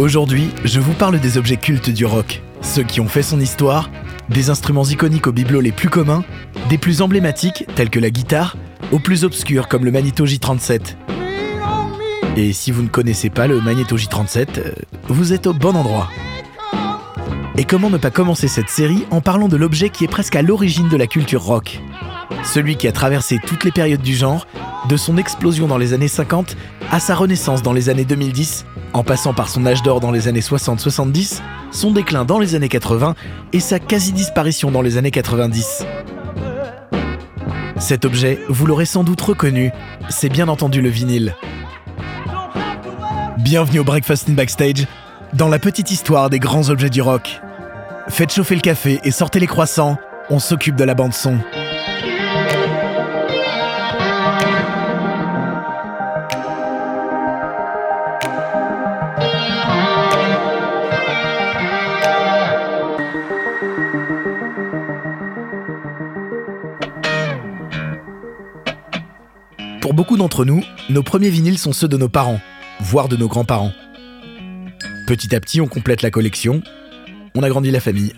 Aujourd'hui, je vous parle des objets cultes du rock, ceux qui ont fait son histoire, des instruments iconiques aux bibelots les plus communs, des plus emblématiques tels que la guitare, aux plus obscurs comme le Magneto J37. Et si vous ne connaissez pas le Magneto J37, euh, vous êtes au bon endroit. Et comment ne pas commencer cette série en parlant de l'objet qui est presque à l'origine de la culture rock? Celui qui a traversé toutes les périodes du genre, de son explosion dans les années 50 à sa renaissance dans les années 2010, en passant par son âge d'or dans les années 60-70, son déclin dans les années 80 et sa quasi-disparition dans les années 90. Cet objet, vous l'aurez sans doute reconnu, c'est bien entendu le vinyle. Bienvenue au Breakfast in Backstage, dans la petite histoire des grands objets du rock. Faites chauffer le café et sortez les croissants, on s'occupe de la bande son. Pour beaucoup d'entre nous, nos premiers vinyles sont ceux de nos parents, voire de nos grands-parents. Petit à petit, on complète la collection, on agrandit la famille.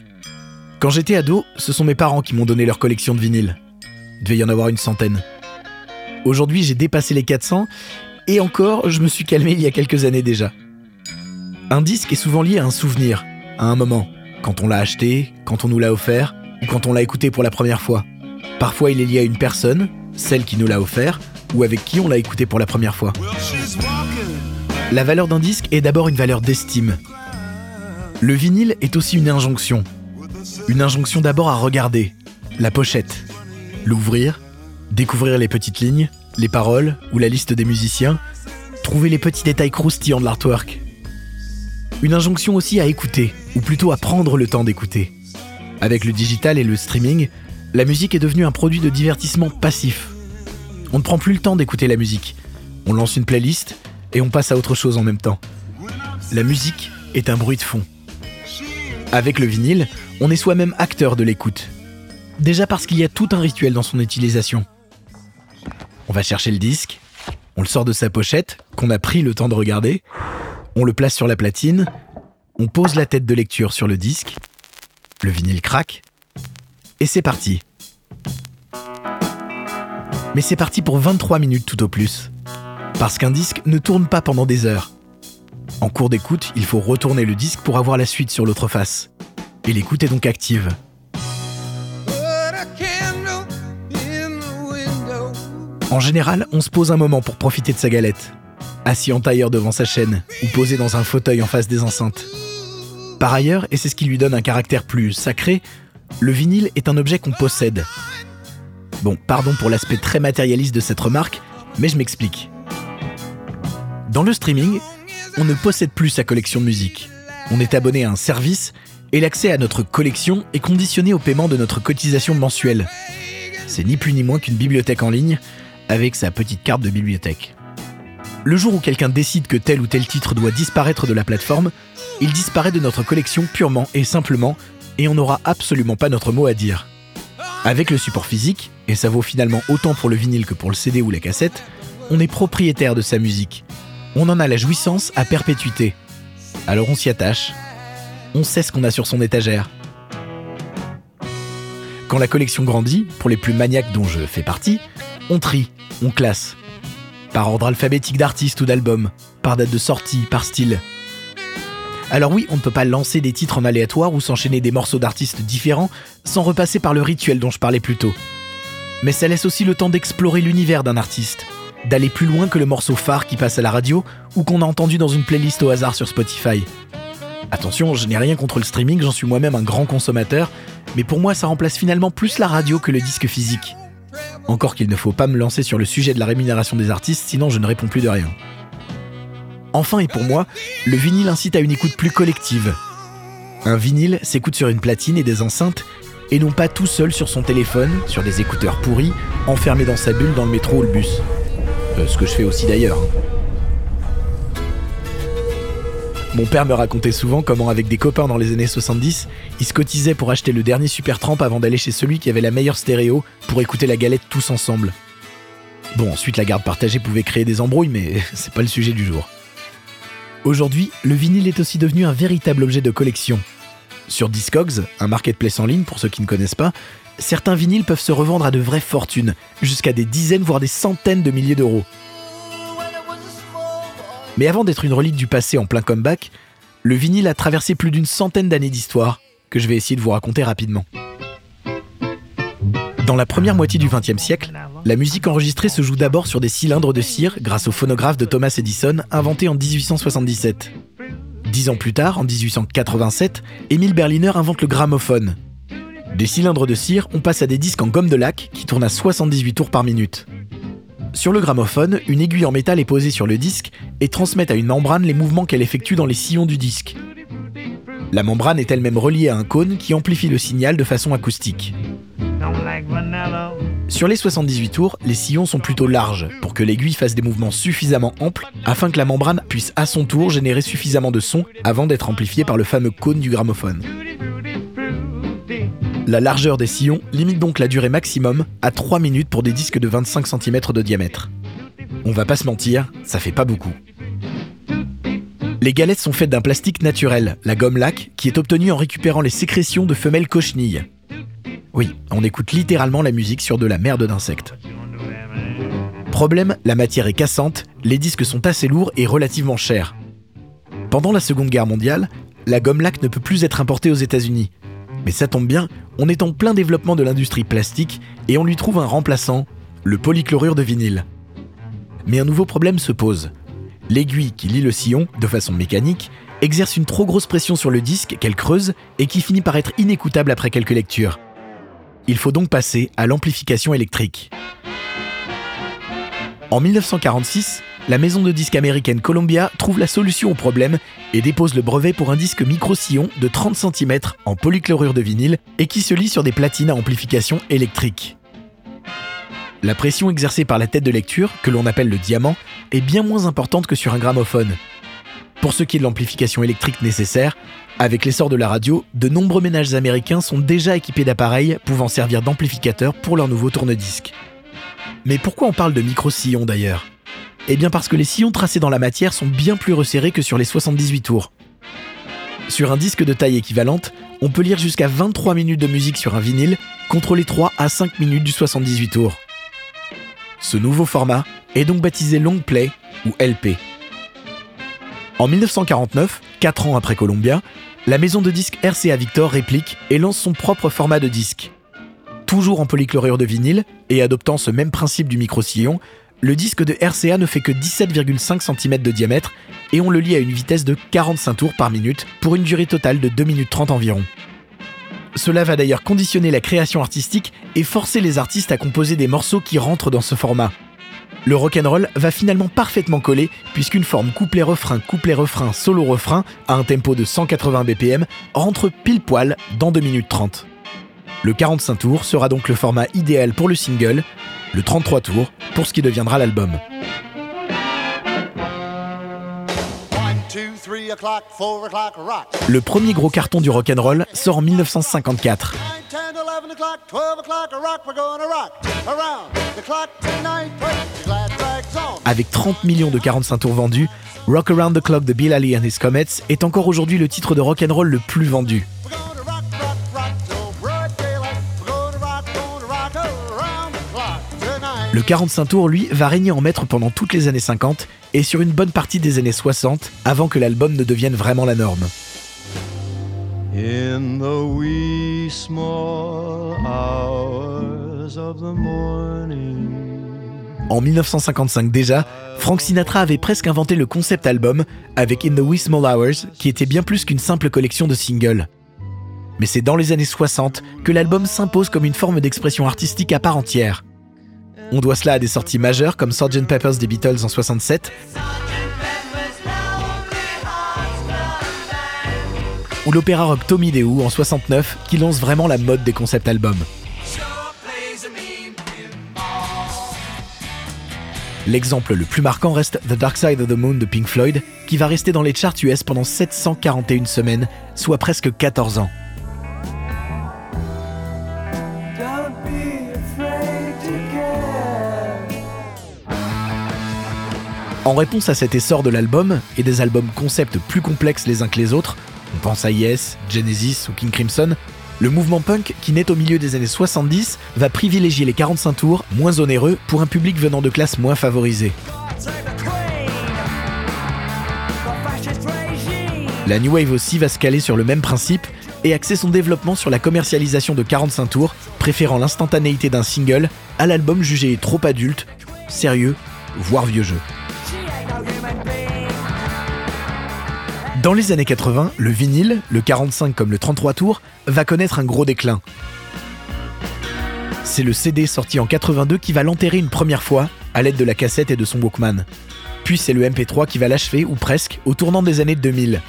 Quand j'étais ado, ce sont mes parents qui m'ont donné leur collection de vinyles. Il devait y en avoir une centaine. Aujourd'hui, j'ai dépassé les 400, et encore, je me suis calmé il y a quelques années déjà. Un disque est souvent lié à un souvenir, à un moment, quand on l'a acheté, quand on nous l'a offert, ou quand on l'a écouté pour la première fois. Parfois, il est lié à une personne, celle qui nous l'a offert, ou avec qui on l'a écouté pour la première fois. La valeur d'un disque est d'abord une valeur d'estime. Le vinyle est aussi une injonction. Une injonction d'abord à regarder, la pochette, l'ouvrir, découvrir les petites lignes, les paroles ou la liste des musiciens, trouver les petits détails croustillants de l'artwork. Une injonction aussi à écouter, ou plutôt à prendre le temps d'écouter. Avec le digital et le streaming, la musique est devenue un produit de divertissement passif, on ne prend plus le temps d'écouter la musique. On lance une playlist et on passe à autre chose en même temps. La musique est un bruit de fond. Avec le vinyle, on est soi-même acteur de l'écoute. Déjà parce qu'il y a tout un rituel dans son utilisation. On va chercher le disque, on le sort de sa pochette, qu'on a pris le temps de regarder, on le place sur la platine, on pose la tête de lecture sur le disque, le vinyle craque, et c'est parti. Mais c'est parti pour 23 minutes tout au plus. Parce qu'un disque ne tourne pas pendant des heures. En cours d'écoute, il faut retourner le disque pour avoir la suite sur l'autre face. Et l'écoute est donc active. En général, on se pose un moment pour profiter de sa galette, assis en tailleur devant sa chaîne ou posé dans un fauteuil en face des enceintes. Par ailleurs, et c'est ce qui lui donne un caractère plus sacré, le vinyle est un objet qu'on possède, Bon, pardon pour l'aspect très matérialiste de cette remarque, mais je m'explique. Dans le streaming, on ne possède plus sa collection de musique. On est abonné à un service et l'accès à notre collection est conditionné au paiement de notre cotisation mensuelle. C'est ni plus ni moins qu'une bibliothèque en ligne avec sa petite carte de bibliothèque. Le jour où quelqu'un décide que tel ou tel titre doit disparaître de la plateforme, il disparaît de notre collection purement et simplement et on n'aura absolument pas notre mot à dire. Avec le support physique, et ça vaut finalement autant pour le vinyle que pour le CD ou la cassette, on est propriétaire de sa musique. On en a la jouissance à perpétuité. Alors on s'y attache. On sait ce qu'on a sur son étagère. Quand la collection grandit, pour les plus maniaques dont je fais partie, on trie, on classe. Par ordre alphabétique d'artistes ou d'albums, par date de sortie, par style. Alors oui, on ne peut pas lancer des titres en aléatoire ou s'enchaîner des morceaux d'artistes différents sans repasser par le rituel dont je parlais plus tôt. Mais ça laisse aussi le temps d'explorer l'univers d'un artiste, d'aller plus loin que le morceau phare qui passe à la radio ou qu'on a entendu dans une playlist au hasard sur Spotify. Attention, je n'ai rien contre le streaming, j'en suis moi-même un grand consommateur, mais pour moi ça remplace finalement plus la radio que le disque physique. Encore qu'il ne faut pas me lancer sur le sujet de la rémunération des artistes, sinon je ne réponds plus de rien. Enfin et pour moi, le vinyle incite à une écoute plus collective. Un vinyle s'écoute sur une platine et des enceintes, et non pas tout seul sur son téléphone, sur des écouteurs pourris, enfermé dans sa bulle dans le métro ou le bus. Euh, ce que je fais aussi d'ailleurs. Mon père me racontait souvent comment, avec des copains dans les années 70, il se cotisait pour acheter le dernier Super Tramp avant d'aller chez celui qui avait la meilleure stéréo pour écouter la galette tous ensemble. Bon, ensuite la garde partagée pouvait créer des embrouilles, mais c'est pas le sujet du jour. Aujourd'hui, le vinyle est aussi devenu un véritable objet de collection. Sur Discogs, un marketplace en ligne pour ceux qui ne connaissent pas, certains vinyles peuvent se revendre à de vraies fortunes, jusqu'à des dizaines voire des centaines de milliers d'euros. Mais avant d'être une relique du passé en plein comeback, le vinyle a traversé plus d'une centaine d'années d'histoire que je vais essayer de vous raconter rapidement. Dans la première moitié du XXe siècle, la musique enregistrée se joue d'abord sur des cylindres de cire grâce au phonographe de Thomas Edison inventé en 1877. Dix ans plus tard, en 1887, Émile Berliner invente le gramophone. Des cylindres de cire, on passe à des disques en gomme de lac qui tournent à 78 tours par minute. Sur le gramophone, une aiguille en métal est posée sur le disque et transmet à une membrane les mouvements qu'elle effectue dans les sillons du disque. La membrane est elle-même reliée à un cône qui amplifie le signal de façon acoustique. Sur les 78 tours, les sillons sont plutôt larges pour que l'aiguille fasse des mouvements suffisamment amples afin que la membrane puisse à son tour générer suffisamment de son avant d'être amplifiée par le fameux cône du gramophone. La largeur des sillons limite donc la durée maximum à 3 minutes pour des disques de 25 cm de diamètre. On va pas se mentir, ça fait pas beaucoup. Les galettes sont faites d'un plastique naturel, la gomme lac, qui est obtenue en récupérant les sécrétions de femelles cochenilles. Oui, on écoute littéralement la musique sur de la merde d'insectes. Problème, la matière est cassante, les disques sont assez lourds et relativement chers. Pendant la Seconde Guerre mondiale, la gomme lac ne peut plus être importée aux États-Unis. Mais ça tombe bien, on est en plein développement de l'industrie plastique et on lui trouve un remplaçant, le polychlorure de vinyle. Mais un nouveau problème se pose. L'aiguille qui lie le sillon, de façon mécanique, exerce une trop grosse pression sur le disque qu'elle creuse et qui finit par être inécoutable après quelques lectures. Il faut donc passer à l'amplification électrique. En 1946, la maison de disques américaine Columbia trouve la solution au problème et dépose le brevet pour un disque micro-sillon de 30 cm en polychlorure de vinyle et qui se lie sur des platines à amplification électrique. La pression exercée par la tête de lecture, que l'on appelle le diamant, est bien moins importante que sur un gramophone. Pour ce qui est de l'amplification électrique nécessaire, avec l'essor de la radio, de nombreux ménages américains sont déjà équipés d'appareils pouvant servir d'amplificateur pour leur nouveau tourne-disque. Mais pourquoi on parle de micro-sillons d'ailleurs? Eh bien parce que les sillons tracés dans la matière sont bien plus resserrés que sur les 78 tours. Sur un disque de taille équivalente, on peut lire jusqu'à 23 minutes de musique sur un vinyle contre les 3 à 5 minutes du 78 tours. Ce nouveau format est donc baptisé long play ou LP. En 1949, 4 ans après Columbia, la maison de disques RCA Victor réplique et lance son propre format de disque. Toujours en polychlorure de vinyle et adoptant ce même principe du micro-sillon, le disque de RCA ne fait que 17,5 cm de diamètre et on le lit à une vitesse de 45 tours par minute pour une durée totale de 2 minutes 30 environ. Cela va d'ailleurs conditionner la création artistique et forcer les artistes à composer des morceaux qui rentrent dans ce format. Le rock'n'roll va finalement parfaitement coller puisqu'une forme couplet-refrain, couplet-refrain, solo-refrain à un tempo de 180 BPM rentre pile poil dans 2 minutes 30. Le 45 tours sera donc le format idéal pour le single, le 33 tours pour ce qui deviendra l'album. Le premier gros carton du rock'n'roll sort en 1954. Avec 30 millions de 45 tours vendus, Rock Around the Clock de Bill Haley and His Comets est encore aujourd'hui le titre de rock'n'roll le plus vendu. Le 45 tours, lui, va régner en maître pendant toutes les années 50 et sur une bonne partie des années 60 avant que l'album ne devienne vraiment la norme. En 1955 déjà, Frank Sinatra avait presque inventé le concept album avec In the Wee Small Hours, qui était bien plus qu'une simple collection de singles. Mais c'est dans les années 60 que l'album s'impose comme une forme d'expression artistique à part entière. On doit cela à des sorties majeures comme Sgt. Pepper's des Beatles en 67 ou l'opéra rock Tommy Deo en 69 qui lance vraiment la mode des concept albums. L'exemple le plus marquant reste The Dark Side of the Moon de Pink Floyd, qui va rester dans les charts US pendant 741 semaines, soit presque 14 ans. En réponse à cet essor de l'album et des albums concepts plus complexes les uns que les autres, on pense à Yes, Genesis ou King Crimson, le mouvement punk, qui naît au milieu des années 70, va privilégier les 45 tours, moins onéreux, pour un public venant de classes moins favorisées. La New Wave aussi va se caler sur le même principe et axer son développement sur la commercialisation de 45 tours, préférant l'instantanéité d'un single à l'album jugé trop adulte, sérieux, voire vieux jeu. Dans les années 80, le vinyle, le 45 comme le 33 tours, va connaître un gros déclin. C'est le CD sorti en 82 qui va l'enterrer une première fois à l'aide de la cassette et de son Walkman. Puis c'est le MP3 qui va l'achever, ou presque, au tournant des années 2000.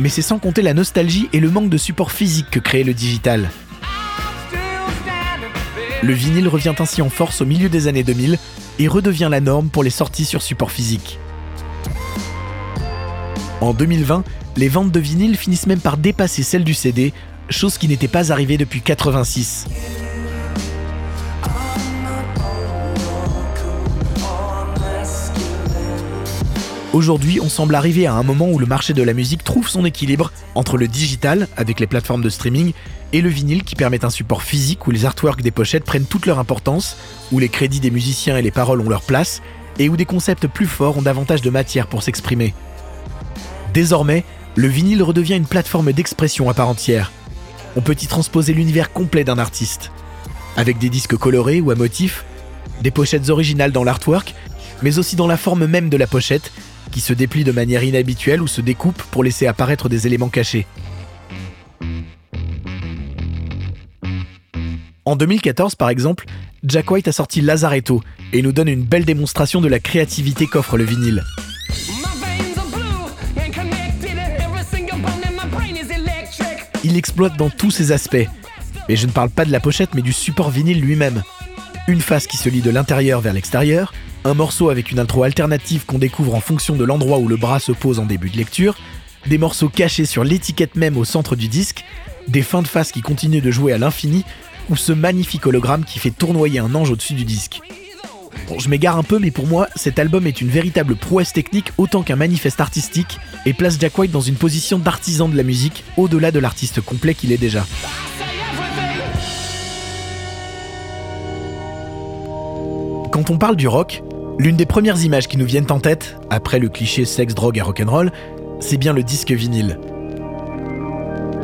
Mais c'est sans compter la nostalgie et le manque de support physique que créait le digital. Le vinyle revient ainsi en force au milieu des années 2000 et redevient la norme pour les sorties sur support physique. En 2020, les ventes de vinyle finissent même par dépasser celles du CD, chose qui n'était pas arrivée depuis 86. Aujourd'hui, on semble arriver à un moment où le marché de la musique trouve son équilibre entre le digital, avec les plateformes de streaming, et le vinyle qui permet un support physique où les artworks des pochettes prennent toute leur importance, où les crédits des musiciens et les paroles ont leur place, et où des concepts plus forts ont davantage de matière pour s'exprimer. Désormais, le vinyle redevient une plateforme d'expression à part entière. On peut y transposer l'univers complet d'un artiste. Avec des disques colorés ou à motifs, des pochettes originales dans l'artwork, mais aussi dans la forme même de la pochette, qui se déplie de manière inhabituelle ou se découpe pour laisser apparaître des éléments cachés. En 2014, par exemple, Jack White a sorti Lazaretto et nous donne une belle démonstration de la créativité qu'offre le vinyle. Exploite dans tous ses aspects. Et je ne parle pas de la pochette, mais du support vinyle lui-même. Une face qui se lit de l'intérieur vers l'extérieur, un morceau avec une intro alternative qu'on découvre en fonction de l'endroit où le bras se pose en début de lecture, des morceaux cachés sur l'étiquette même au centre du disque, des fins de face qui continuent de jouer à l'infini, ou ce magnifique hologramme qui fait tournoyer un ange au-dessus du disque. Bon, je m'égare un peu, mais pour moi, cet album est une véritable prouesse technique autant qu'un manifeste artistique et place Jack White dans une position d'artisan de la musique au-delà de l'artiste complet qu'il est déjà. Quand on parle du rock, l'une des premières images qui nous viennent en tête, après le cliché sexe, drogue et rock'n'roll, c'est bien le disque vinyle.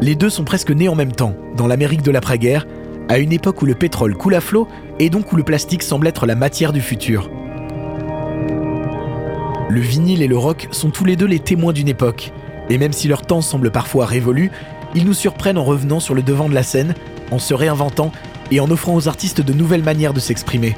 Les deux sont presque nés en même temps, dans l'Amérique de l'après-guerre, à une époque où le pétrole coule à flot et donc où le plastique semble être la matière du futur. Le vinyle et le rock sont tous les deux les témoins d'une époque, et même si leur temps semble parfois révolu, ils nous surprennent en revenant sur le devant de la scène, en se réinventant et en offrant aux artistes de nouvelles manières de s'exprimer.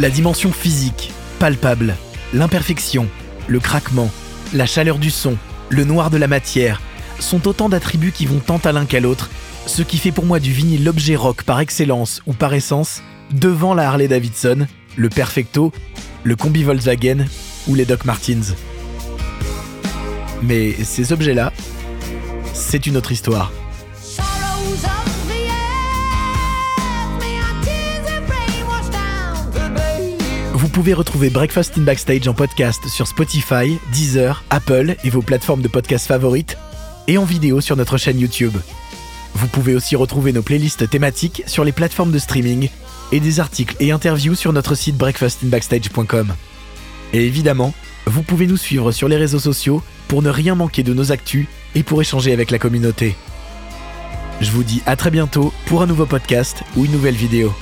La dimension physique, palpable, l'imperfection, le craquement, la chaleur du son, le noir de la matière, sont autant d'attributs qui vont tant à l'un qu'à l'autre, ce qui fait pour moi du vinyle l'objet rock par excellence ou par essence, devant la Harley Davidson, le Perfecto, le combi Volkswagen ou les Doc Martens. Mais ces objets-là, c'est une autre histoire. Vous pouvez retrouver Breakfast in Backstage en podcast sur Spotify, Deezer, Apple et vos plateformes de podcast favorites et en vidéo sur notre chaîne YouTube. Vous pouvez aussi retrouver nos playlists thématiques sur les plateformes de streaming et des articles et interviews sur notre site breakfastinbackstage.com. Et évidemment, vous pouvez nous suivre sur les réseaux sociaux pour ne rien manquer de nos actus et pour échanger avec la communauté. Je vous dis à très bientôt pour un nouveau podcast ou une nouvelle vidéo.